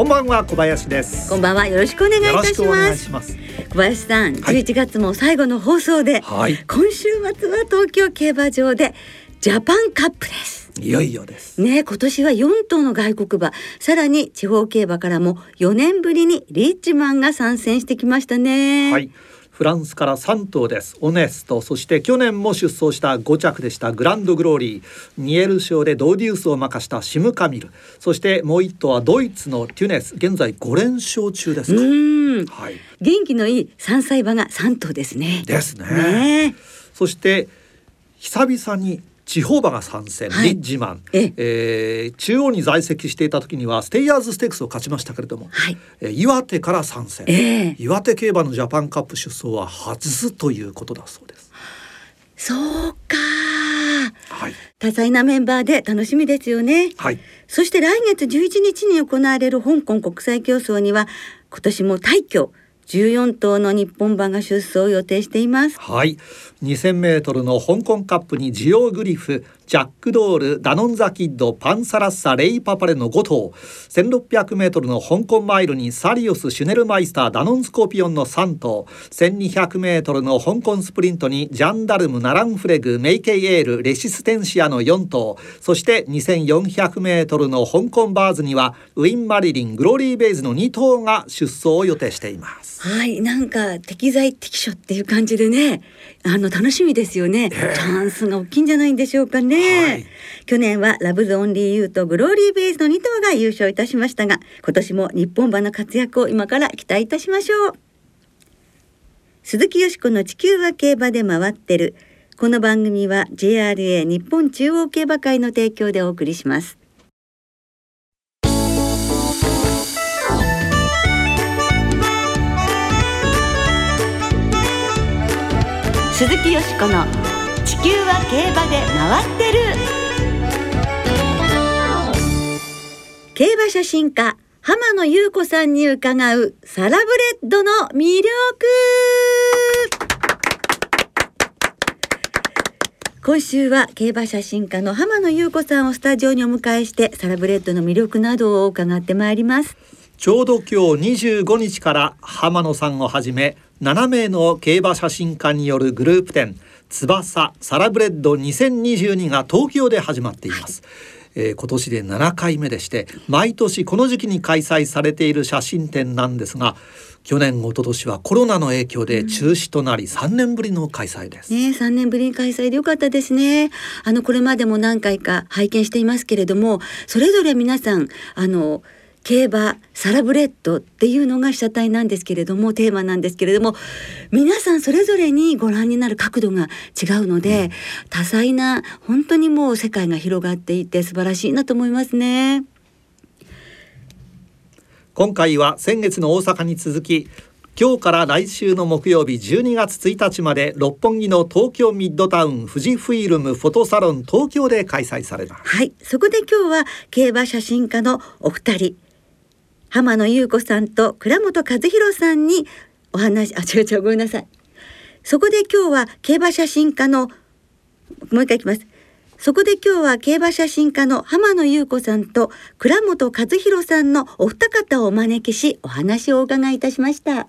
こんばんは小林です。こんばんはよろしくお願いいたします。小林さん、はい、11月も最後の放送で、はい、今週末は東京競馬場でジャパンカップです。いよいよです。ね今年は4頭の外国馬。さらに地方競馬からも4年ぶりにリッチマンが参戦してきましたね。はいフランスから3頭です。オネスト。そして去年も出走した5着でした。グランドグローリー。ニエル賞でドーデュースを任したシムカミル。そしてもう1頭はドイツのテュネス。現在5連勝中ですはい、元気のいい3歳馬が3頭ですね。ですね。ねそして久々に地方馬が参戦、はい、リッジマン、え。えー、中央に在籍していた時にはステイヤーズステークスを勝ちましたけれども、はい、えー、岩手から参戦、えー、岩手競馬のジャパンカップ出走は初ということだそうです。そうか、はい、多彩なメンバーで楽しみですよね。はい、そして来月11日に行われる香港国際競争には今年も大挙14頭の日本馬が出走を予定しています。はい。2000メートルの香港カップにジオグリフ。ジャックドールダノンザキッドパンサラッサレイパパレの5頭 1600m の香港マイルにサリオスシュネルマイスターダノンスコーピオンの3頭 1200m の香港スプリントにジャンダルムナランフレグメイケイエールレシステンシアの4頭そして 2400m の香港バーズにはウィン・マリリングローリー・ベイズの2頭が出走を予定しています。はいなんか適材適所っていう感じでねあの楽しみですよね、えー、チャンスが大きいんじゃないんでしょうかね、はい、去年はラブズオンリーユーとグローリーベイズの2頭が優勝いたしましたが今年も日本馬の活躍を今から期待いたしましょう。鈴木よしこの地球は競馬で回ってる。この番組は JRA 日本中央競馬会の提供でお送りします。鈴木よしこの地球は競馬で回ってる。競馬写真家浜野優子さんに伺うサラブレッドの魅力。今週は競馬写真家の浜野優子さんをスタジオにお迎えしてサラブレッドの魅力などを伺ってまいります。ちょうど今日25日から浜野さんをはじめ7名の競馬写真家によるグループ展翼サラブレッド2022が東京で始まっています。えー、今年で7回目でして毎年この時期に開催されている写真展なんですが去年一昨年はコロナの影響で中止となり3年ぶりの開催です。ね、3年ぶりに開催でよかったですね。あのこれまでも何回か拝見していますけれども、それぞれ皆さんあの競馬サラブレッドっていうのが被写体なんですけれどもテーマなんですけれども皆さんそれぞれにご覧になる角度が違うので、うん、多彩な本当にもう世界が広がっていて素晴らしいなと思いますね。今回は先月の大阪に続き今日から来週の木曜日12月1日まで六本木の東京ミッドタウン富士フィルムフォトサロン東京で開催されます。はい。そこで今日は競馬写真家のお二人浜野優子さんと倉本和弘さんにお話あ違う違うごめんなさい。そこで今日は競馬写真家のもう一回いきます。そこで今日は競馬写真家の浜野優子さんと倉本和弘さんのお二方をお招きしお話をお伺いいたしました。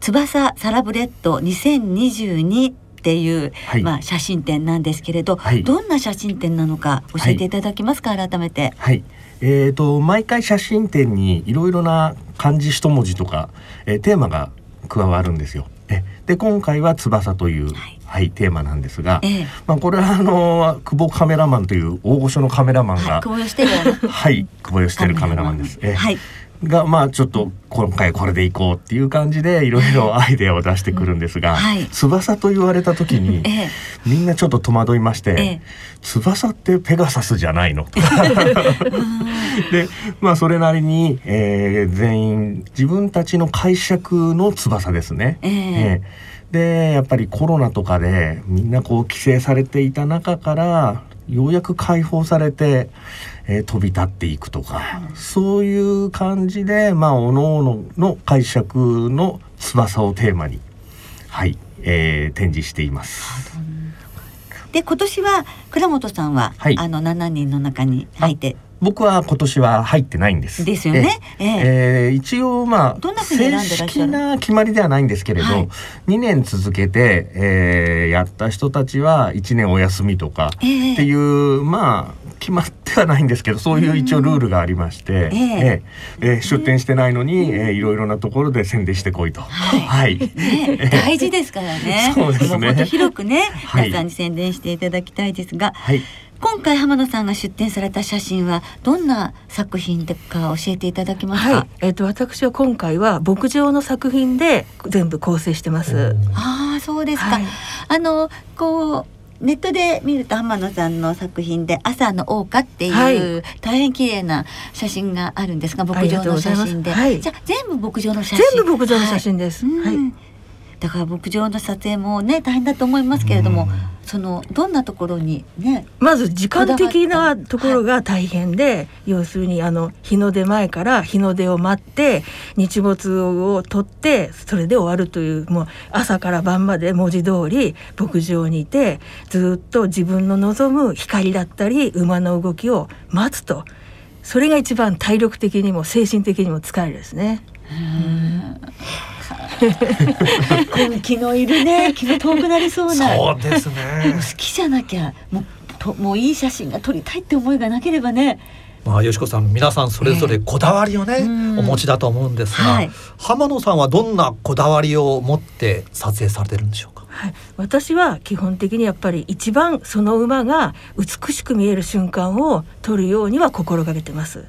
翼サラブレッド2022っていう、はい、まあ写真展なんですけれど、はい、どんな写真展なのか教えていただけますか、はい、改めて。はいえーと、毎回写真展にいろいろな漢字一文字とか、えー、テーマが加わるんですよ。えで今回は翼という、はい、はい、テーマなんですが、ええ、まあこれはあの久保カメラマンという大御所のカメラマンが、はい、久保義輝はい久保義輝カメラマンです。えはい。がまあちょっと今回これでいこうっていう感じでいろいろアイデアを出してくるんですが、はい、翼と言われた時に、ええ、みんなちょっと戸惑いまして、え、翼ってペガサスじゃないの？でまあそれなりに、えー、全員自分たちの解釈の翼ですね。ええ。でやっぱりコロナとかでみんなこう規制されていた中からようやく解放されて、えー、飛び立っていくとか、そういう感じでまあ各々の解釈の翼をテーマにはい、えー、展示しています。で今年は倉本さんは、はい、あの7人の中に入って僕は今年は入ってないんです。ですよね。ええ。えー、一応まあ正式な決まりではないんですけれど、はい、2年続けて、えー、やった人たちは1年お休みとかっていう、えー、まあ決まってはないんですけどそういう一応ルールがありまして、えー、えー、出店してないのに、えー、いろいろなところで宣伝してこいと。はい、はい、ね、大事ですからね。そうですね。広くね、皆さんに宣伝していただきたいですが。はい今回浜野さんが出展された写真はどんな作品でか教えていただけますか？はい、えっ、ー、と私は今回は牧場の作品で全部構成してます。ああそうですか。はい、あのこうネットで見ると浜野さんの作品で朝の謳歌っていう、はい、大変綺麗な写真があるんですが牧場の写真で、はい、じゃ全部牧場の写真。全部牧場の写真です、はい、だから牧場の撮影もね大変だと思いますけれども、そのどんなところにねまず時間的なところが大変で、はい、要するにあの日の出前から日の出を待って日没を取ってそれで終わるというもう朝から晩まで文字通り牧場にいてずっと自分の望む光だったり馬の動きを待つと。それが一番体力的にも精神的にも疲れるですね。うん 気のいるね気の遠くなりそうな。そうですね。好きじゃなきゃもうともういい写真が撮りたいって思いがなければね。まあ、よしこさん皆さんそれぞれこだわりをね、えー、お持ちだと思うんですが、はい、浜野さんはどんなこだわりを持って撮影されてるんでしょうか、はい、私は基本的にやっぱり一番その馬が美しく見える瞬間を撮るようには心がけてます。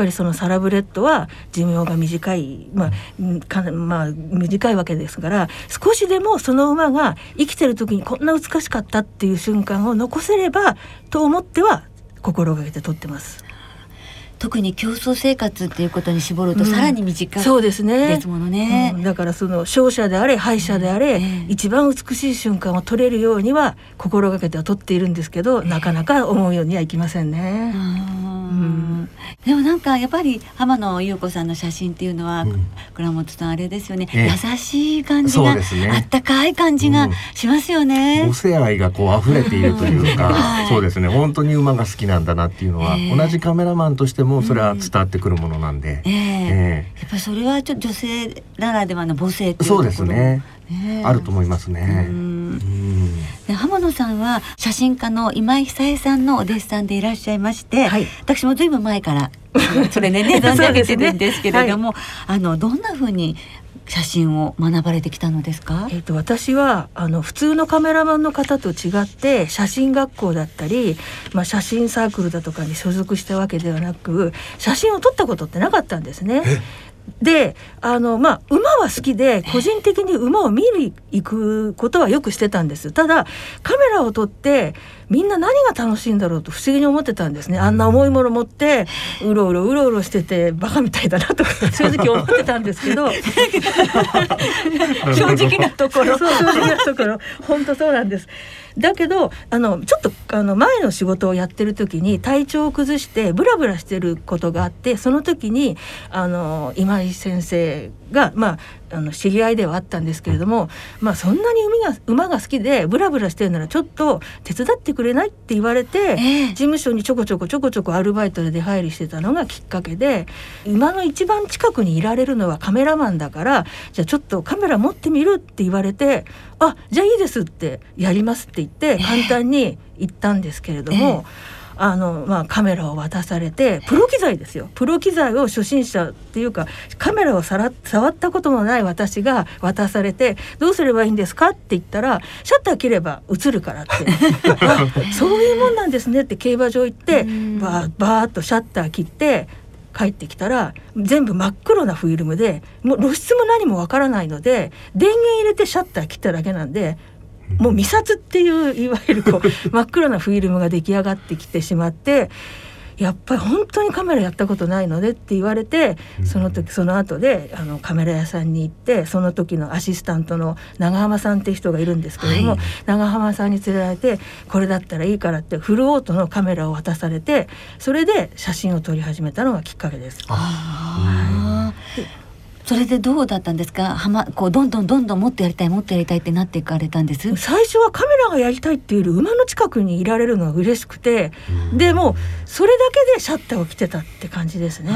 ぱりそのサラブレッドは寿命が短い、まあまあ、短いわけですから少しでもその馬が生きてる時にこんな美しかったっていう瞬間を残せればと思っては心がけて撮ってます。特に競争生活っていうことに絞るとさらに短い、うん、そうですね。ですものね、うん、だからその勝者であれ敗者であれ、一番美しい瞬間を撮れるようには心がけては撮っているんですけど、なかなか思うようにはいきませんね。でもなんかやっぱり浜野優子さんの写真っていうのは、倉本さんあれですよね、優しい感じが、ね、あったかい感じがしますよね。母性愛がこう溢れているというか、はい、そうですね。本当に馬が好きなんだなっていうのは、えー、同じカメラマンとしてもそれは伝わってくるものなんで、えー、えー、やっぱりそれはちょっと女性ならではの母性っていうそうですね、え。ー、あると思いますね。で浜野さんは写真家の今井久恵さんのお弟子さんでいらっしゃいまして、はい、私もずいぶん前からそれねね 存じ上げてるんですけれども、ね。はい、あのどんなふうに写真を学ばれてきたのですか？えっ、と私はあの普通のカメラマンの方と違って写真学校だったり、まあ写真サークルだとかに所属したわけではなく、写真を撮ったことってなかったんですね。であのまあ馬は好きで個人的に馬を見に行くことはよくしてたんです。ただカメラを撮ってみんな何が楽しいんだろうと不思議に思ってたんですね。あんな重いもの持ってうろうろうろうろしててバカみたいだなとか 正直思ってたんですけど。正直なところ。そう正直なところ。本当そうなんですだけどあのちょっとあの前の仕事をやってる時に体調を崩してブラブラしてることがあってその時にあの今井先生がまああの知り合いではあったんですけれども、まあ、そんなに馬が馬が好きでブラブラしてるならちょっと手伝ってくれないって言われて、えー、事務所にちょこちょこちょこちょこアルバイトで出入りしてたのがきっかけで馬の一番近くにいられるのはカメラマンだからじゃあちょっとカメラ持ってみるって言われてあじゃあいいですってやりますって言って簡単に言ったんですけれども。えーあの、まあ、カメラを渡されてプロ機材ですよ。プロ機材を初心者っていうかカメラをさら触ったこともない私が渡されて「どうすればいいんですか?」って言ったら「シャッター切れば映るから」って そういうもんなんですねって競馬場行ってバーバーッとシャッター切って帰ってきたら全部真っ黒なフィルムでもう露出も何もわからないので電源入れてシャッター切っただけなんでもう未殺っていういわゆるこう 真っ黒なフィルムが出来上がってきてしまってやっぱり本当にカメラやったことないのでって言われてその時その後であのカメラ屋さんに行ってその時のアシスタントの長浜さんっていう人がいるんですけれども、はい、長浜さんに連れられてこれだったらいいからってフルオートのカメラを渡されてそれで写真を撮り始めたのがきっかけです。あそれでどうだったんですか？はまこうどんどんどんどんもっとやりたいもっとやりたいってなっていかれたんです？最初はカメラがやりたいっていうより馬の近くにいられるのが嬉しくて、うん、でもそれだけでシャッターを切ってたって感じですね。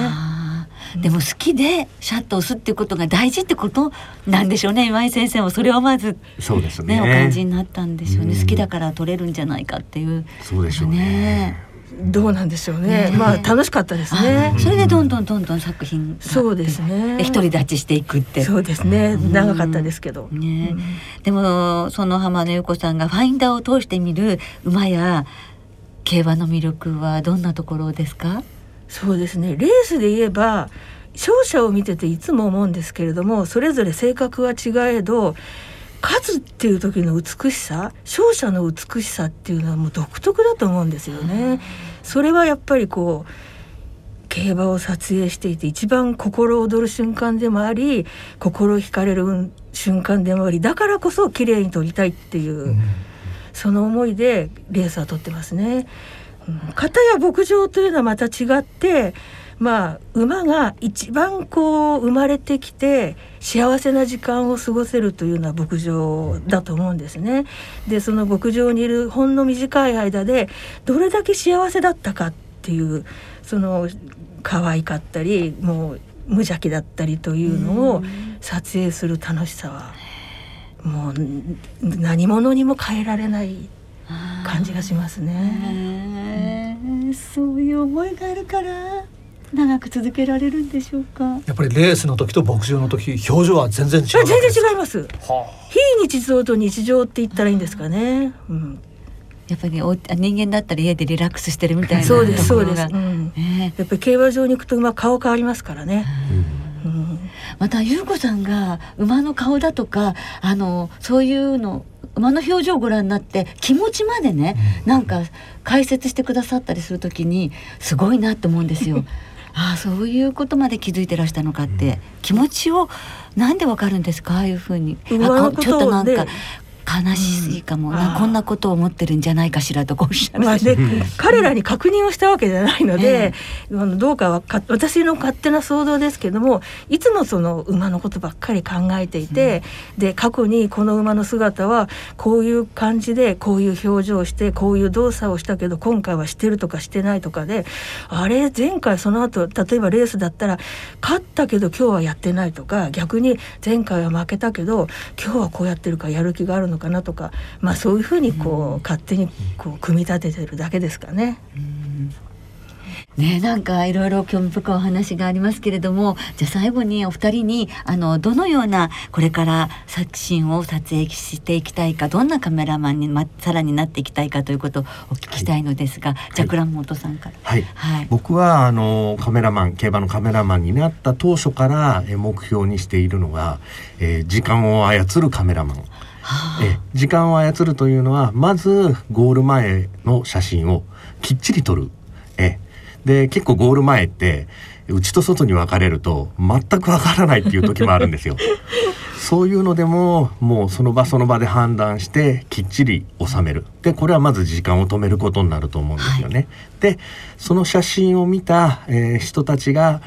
でも好きでシャッターを押すっていうことが大事ってことなんでしょうね今井先生もそれはまずそうですね。お感じになったんでしょうね、うん、好きだから撮れるんじゃないかっていう。そうでしょうねどうなんでしょうね。ねまあ楽しかったですね。それでどんどんどんどん作品そうですね。独り立ちしていくって。そうですね。長かったですけど。ね、でもその浜野由子さんがファインダーを通してみる馬や競馬の魅力はどんなところですか？そうですね。レースで言えば勝者を見てていつも思うんですけれども、それぞれ性格は違えど。勝つっていう時の美しさ勝者の美しさっていうのはもう独特だと思うんですよね。それはやっぱりこう競馬を撮影していて一番心躍る瞬間でもあり心惹かれる瞬間でもありだからこそ綺麗に撮りたいっていう、うん、その思いでレースは撮ってますね。型や牧場というのはまた違ってまあ馬が一番こう生まれてきて幸せな時間を過ごせるというのは牧場だと思うんですね。でその牧場にいるほんの短い間でどれだけ幸せだったかっていうその可愛かったりもう無邪気だったりというのを撮影する楽しさはもう何者にも変えられない感じがしますね。そういう思いがあるから長く続けられるんでしょうか？やっぱりレースの時と牧場の時表情は全然違う全然違います、はあ、非日常と日常って言ったらいいんですかね、うん、やっぱりお人間だったら家でリラックスしてるみたいなそうですそうです、うん。えー、やっぱり競馬場に行くと馬顔変わりますからね、うん、また優子さんが馬の顔だとかあのそういうの馬の表情をご覧になって気持ちまでね、なんか解説してくださったりするときにすごいなって思うんですよ。ああそういうことまで気づいてらしたのかって、気持ちをなんでわかるんですか？ああいうふうに。ちょっとなんか悲しいかも、うん、こんなことを思ってるんじゃないかしらとおっしゃる、まあね、彼らに確認をしたわけじゃないので、えー、どうかはか私の勝手な想像ですけどもいつもその馬のことばっかり考えていて、うん、で過去にこの馬の姿はこういう感じでこういう表情をしてこういう動作をしたけど今回はしてるとかしてないとかであれ前回その後例えばレースだったら勝ったけど今日はやってないとか逆に前回は負けたけど今日はこうやってるからやる気があるののかなとか、まあ、そういうふうにこう、勝手にこう組み立ててるだけですかね。ね、なんかいろいろ興味深いお話がありますけれどもじゃあ最後にお二人にあのどのようなこれから作品を撮影していきたいかどんなカメラマンに、ま、さらになっていきたいかということをお聞きしたいのですが、はい、じゃあ倉本さんから。はい、はい、僕はあのカメラマン競馬のカメラマンになった当初から目標にしているのが、えー、時間を操るカメラマン。え時間を操るというのはまずゴール前の写真をきっちり撮る。えで結構ゴール前って内と外に分かれると全くわからないっていう時もあるんですよ。そういうのでももうその場その場で判断してきっちり収める。でこれはまず時間を止めることになると思うんですよね。はい、でその写真を見た、えー、人たちが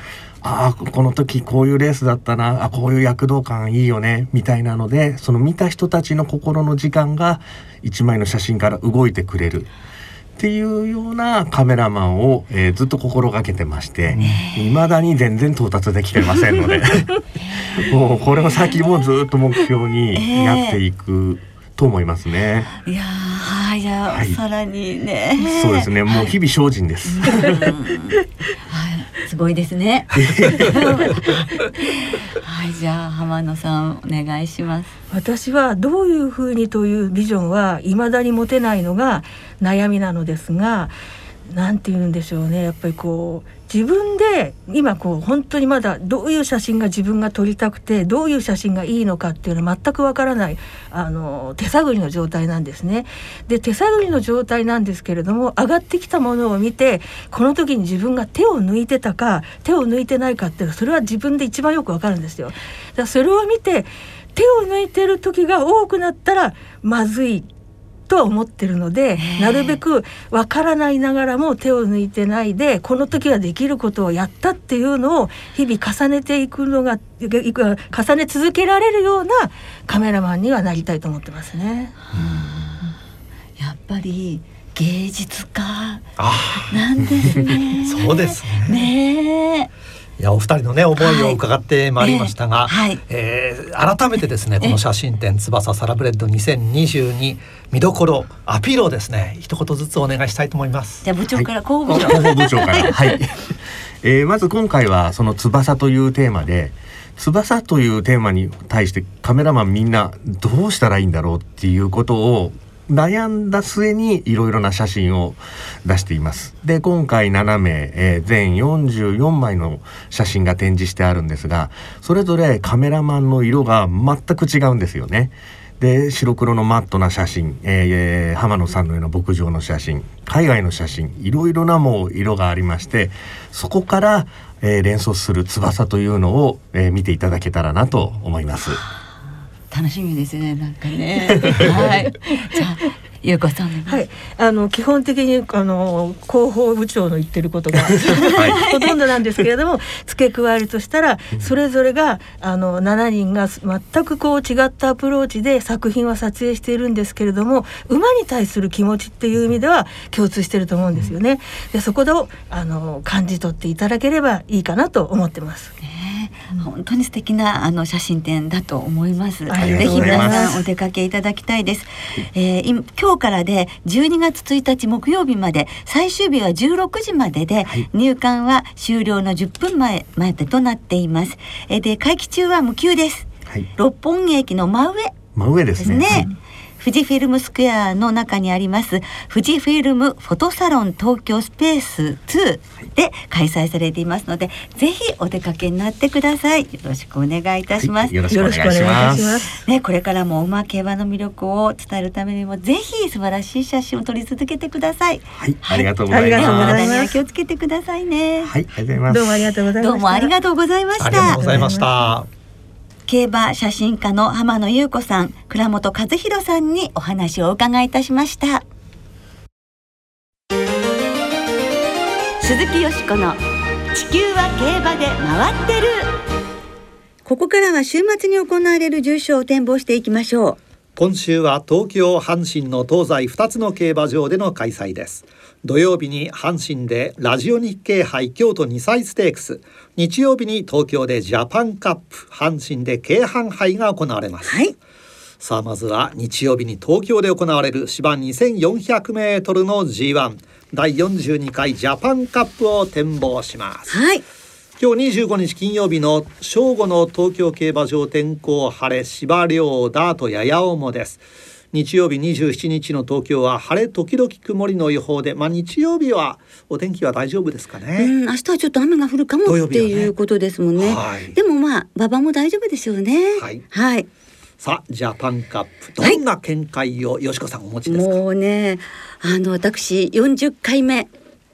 ああこの時こういうレースだったな。あこういう躍動感いいよね。みたいなのでその見た人たちの心の時間が一枚の写真から動いてくれる。っていうようなカメラマンを、えー、ずっと心がけてましていまだに全然到達できてませんので。もうこれを先もずっと目標にやっていくと思いますね。いやはいじゃあ、はい、さらにね。そうですねもう日々精進です。はいすごいですね。はい、じゃあ浜野さんお願いします。私はどういうふうにというビジョンは未だに持てないのが悩みなのですが、なんて言うんでしょうねやっぱりこう自分で今こう本当にまだどういう写真が自分が撮りたくてどういう写真がいいのかっていうのは全くわからないあの手探りの状態なんですね。で手探りの状態なんですけれども上がってきたものを見てこの時に自分が手を抜いてたか手を抜いてないかっていうのはそれは自分で一番よくわかるんですよ。だそれを見て手を抜いてる時が多くなったらまずいとは思ってるのでなるべくわからないながらも手を抜いてないでこの時はできることをやったっていうのを日々重ねていくのが重ね続けられるようなカメラマンにはなりたいと思ってますね。やっぱり芸術家なんですね。そうですね。ねいやお二人のね思いを伺ってまいりましたが、はい、えー、改めてですねこの写真展翼サラブレッド2022見どころアピールをですね一言ずつお願いしたいと思います。じゃ部長から候補部長、はい、部長から。はい、えー、まず今回はその翼というテーマで翼というテーマに対してカメラマンみんなどうしたらいいんだろうっていうことを悩んだ末にいろいろな写真を出しています。で今回7名、えー、全44枚の写真が展示してあるんですがそれぞれカメラマンの色が全く違うんですよね。で白黒のマットな写真、えー、浜野さんのような牧場の写真海外の写真いろいろなもう色がありましてそこから、えー、連想する翼というのを、えー、見ていただけたらなと思います。楽しみですねなんかね。はい。じゃあ優子さんはい。あの基本的にあの広報部長の言ってることが、はい、ほとんどなんですけれども付け加えるとしたらそれぞれがあの7人が全くこう違ったアプローチで作品は撮影しているんですけれども馬に対する気持ちっていう意味では共通してると思うんですよね。でそこであの感じ取っていただければいいかなと思ってます。ね本当に素敵なあの写真展だと思います。ぜひ皆さんお出かけいただきたいです。えー、今日からで12月1日木曜日まで最終日は16時までで、はい、入館は終了の10分前までとなっています。えー、で会期中は無休です。はい、六本木駅の真上真上ですね。ですね富士フィルムスクエアの中にあります富士フィルムフォトサロン東京スペース2で開催されていますので、ぜひお出かけになってください。よろしくお願いいたします、はい、よろしくお願いします。ねこれからも馬競馬の魅力を伝えるためにもぜひ素晴らしい写真を撮り続けてください。はい、はい、ありがとうございます。体に気をつけてくださいね。はい。ありがとうございます。どうもありがとうございましたどうもありがとうございました。ありがとうございました競馬写真家の浜野優子さん、倉本和弘さんにお話をお伺いいたしました。鈴木よしこの地球は競馬で回ってる。ここからは週末に行われる重賞を展望していきましょう。今週は東京阪神の東西2つの競馬場での開催です土曜日に阪神でラジオ日経杯京都2歳ステークス。日曜日に東京でジャパンカップ阪神で京阪杯が行われます、はい、さあまずは日曜日に東京で行われる芝2400メートルの G1 第42回ジャパンカップを展望します。はい。今日25日金曜日の正午の東京競馬場天候晴れ芝涼ダートやや重です日曜日27日の東京は晴れ時々曇りの予報で、まあ、日曜日はお天気は大丈夫ですかね。うん、明日はちょっと雨が降るかもっていうことですもんね。ねはい、でもまあ馬場も大丈夫でしょうね。はい。はい。さあジャパンカップどんな見解を、よしこさんお持ちですか？もうねあの私40回目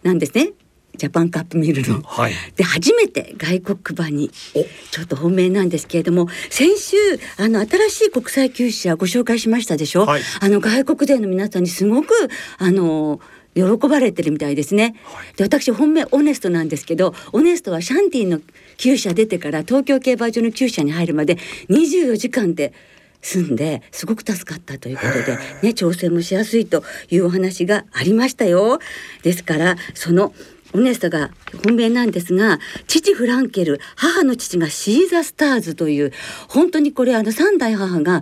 なんですね。ジャパンカップ見るの、はい、で初めて外国馬にちょっと本命なんですけれども先週あの新しい国際厩舎ご紹介しましたでしょ、はい、あの外国勢の皆さんにすごくあの喜ばれてるみたいですね、はい、で私本命オネストなんですけどオネストはシャンティの厩舎出てから東京競馬場の厩舎に入るまで24時間で住んですごく助かったということで、ね、調整もしやすいというお話がありましたよ。ですからそのオネストが本命なんですが父フランケル母の父がシーザ・スターズという本当にこれあの3代母が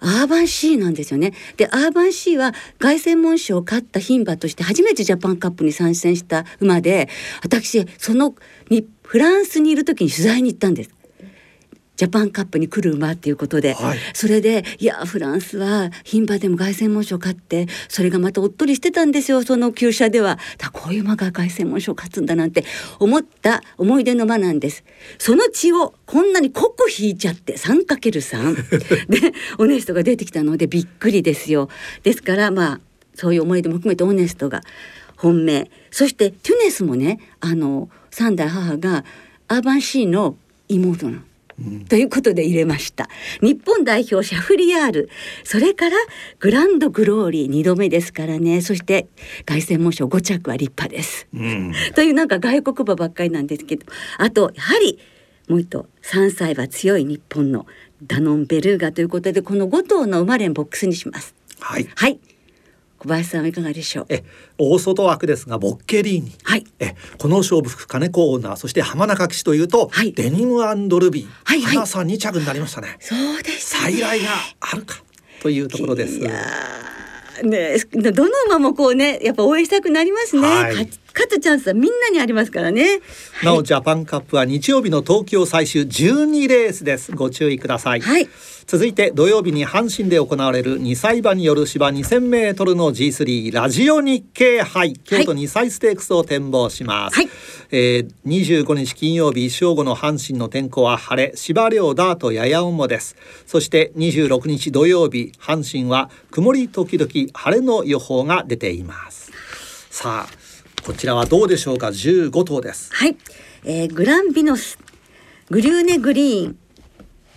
アーバンシーなんですよね。でアーバンシーは凱旋門賞を勝った牝馬として初めてジャパンカップに参戦した馬で私そのフランスにいる時に取材に行ったんです。ジャパンカップに来る馬っていうことで、はい、それでいやフランスは牝馬でも凱旋門賞勝ってそれがまたおっとりしてたんですよその厩舎では。だこういう馬が凱旋門賞勝つんだなんて思った思い出の馬なんです。その血をこんなに濃く引いちゃって 3×3 でオネストが出てきたのでびっくりですよ。ですからまあそういう思い出も含めてオネストが本命。そしてトゥネスもねあの三代母がアーバンシーの妹なの。ということで入れました。日本代表シャフリヤール。それからグランドグローリー2度目ですからね。そして凱旋門賞5着は立派です、うん、というなんか外国馬ばっかりなんですけど。あとやはりもう一頭3歳は強い日本のダノンベルーガということでこの5頭の馬連ボックスにします。はい、はい小林さんはいかがでしょう？え大外枠ですがボッケリーニ、はい、えこの勝負服金子オーナーそして浜中騎手というと、はい、デニムルビー、はいはい、花さん2着になりましたね。そうです、ね、再来があるかというところです。いやねどの馬もこうねやっぱ応援したくなりますね、はい。勝つチャンスはみんなにありますからね。なお、ジャパンカップは日曜日の東京最終12レースです。ご注意ください。はい。続いて土曜日に阪神で行われる2歳馬による芝2000メートルの G3 ラジオ日経杯京都2歳ステークスを展望します。はい。えー、25日金曜日正午の阪神の天候は晴れ、芝涼ダートやや重です。そして26日土曜日阪神は曇り時々晴れの予報が出ています。さあ。こちらはどうでしょうか？15頭ですはい、えー、グランビノスグリューネグリーン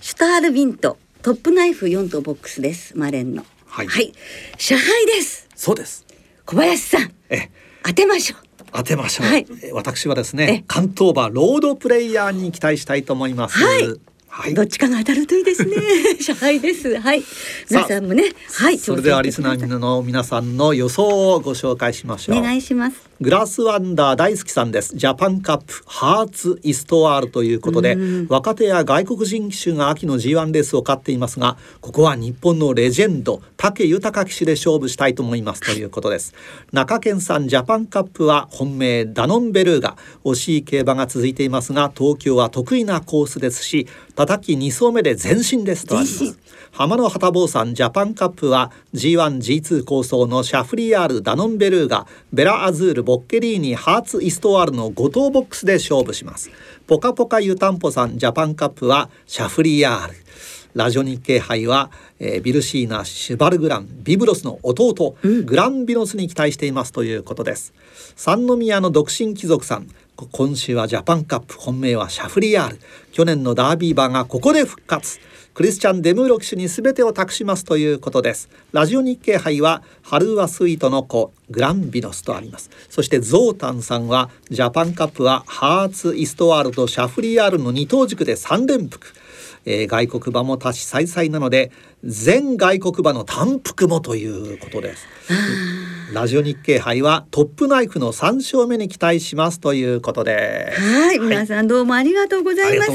シュタールビントトップナイフ4頭ボックスですマレンの。はい、はい、支配です。そうです。小林さん。え当てましょう。当てましょう、はい、私はですね関東馬ロードプレイヤーに期待したいと思います、はい。はい、どっちかが当たるといいですね。社配です。はい。皆さんもね、はい。それではリスナーの皆さんの予想をご紹介しましょう。お願いします。グラスワンダー大好きさんです。ジャパンカップハーツイストワールということで、若手や外国人騎手が秋の G1 レースを勝っていますが、ここは日本のレジェンド武豊騎手で勝負したいと思いますということです。中堅さんジャパンカップは本命ダノンベルーガ惜しい競馬が続いていますが、東京は得意なコースですし、叩き2走目で前進ですとあります。浜野旗坊さんジャパンカップは G1G2 構想のシャフリヤールダノンベルーガベラアズールボッケリーニハーツイストワールの5頭ボックスで勝負します。ポカポカ湯たんぽさんジャパンカップはシャフリヤールラジオ日経杯は、えー、ビルシーナシュバルグランビブロスの弟、うん、グランビノスに期待していますということです。三宮の独身貴族さん今週はジャパンカップ本命はシャフリヤール。去年のダービー馬がここで復活。クリスチャン・デムーロ騎手に全てを託しますということです。ラジオ日経杯はハルワスイートの子グランビノスとあります。そしてゾータンさんはジャパンカップはハーツ・イストワールとシャフリヤールの二等軸で3連複。えー、外国馬も多種再々なので全外国馬の単服もということです。ラジオ日経杯はトップナイフの3勝目に期待しますということで。はい、皆さんどうもありがとうございます。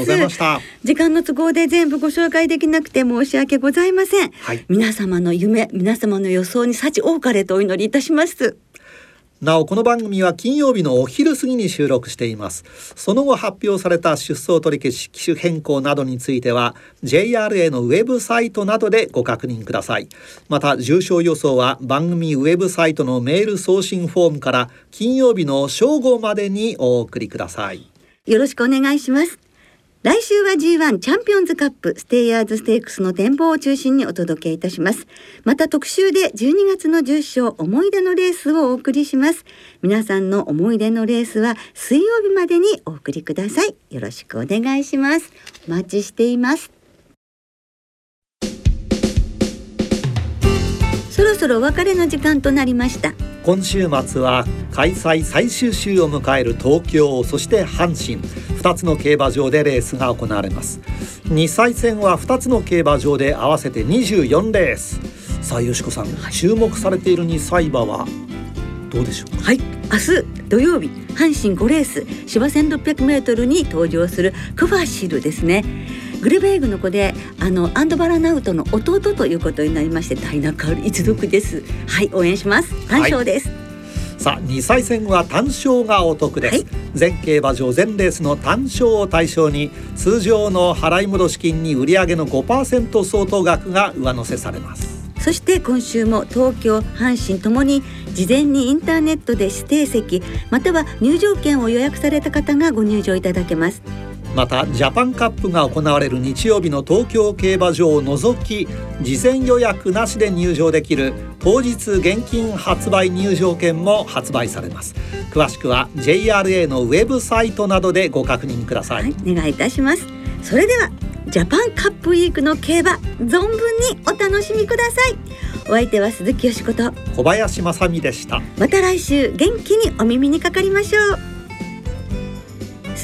時間の都合で全部ご紹介できなくて申し訳ございません、はい、皆様の夢皆様の予想に幸多かれとお祈りいたしますなおこの番組は金曜日のお昼過ぎに収録しています。その後発表された出走取り消し機種変更などについては JRA のウェブサイトなどでご確認ください。また重症予想は番組ウェブサイトのメール送信フォームから金曜日の正午までにお送りください。よろしくお願いします。来週は G1 チャンピオンズカップステイヤーズステークスの展望を中心にお届けいたします。また特集で12月の重賞思い出のレースをお送りします。皆さんの思い出のレースは水曜日までにお送りください。よろしくお願いします。お待ちしています。そろそろお別れの時間となりました。今週末は開催最終週を迎える東京そして阪神。2つの競馬場でレースが行われます。2歳戦は2つの競馬場で合わせて24レース。さあよしこさん、はい、注目されている2歳馬はどうでしょうはい。明日土曜日阪神5レース芝 1600m に登場するクファシルですねグルベーグの子であのアンドバラナウトの弟ということになりまして大仲一族です。はい応援します。単勝です、はい。さあ2歳戦は単勝がお得です、はい、全競馬場全レースの単勝を対象に通常の払い戻し金に売上の5%相当額が上乗せされます。そして今週も東京阪神ともに事前にインターネットで指定席または入場券を予約された方がご入場いただけますまたジャパンカップが行われる日曜日の東京競馬場を除き事前予約なしで入場できる当日現金発売入場券も発売されます。詳しくは JRA のウェブサイトなどでご確認ください、はい、お願いいたします。それではジャパンカップウィークの競馬存分にお楽しみください。お相手は鈴木よしこと。小林正美でした。また来週元気にお耳にかかりましょう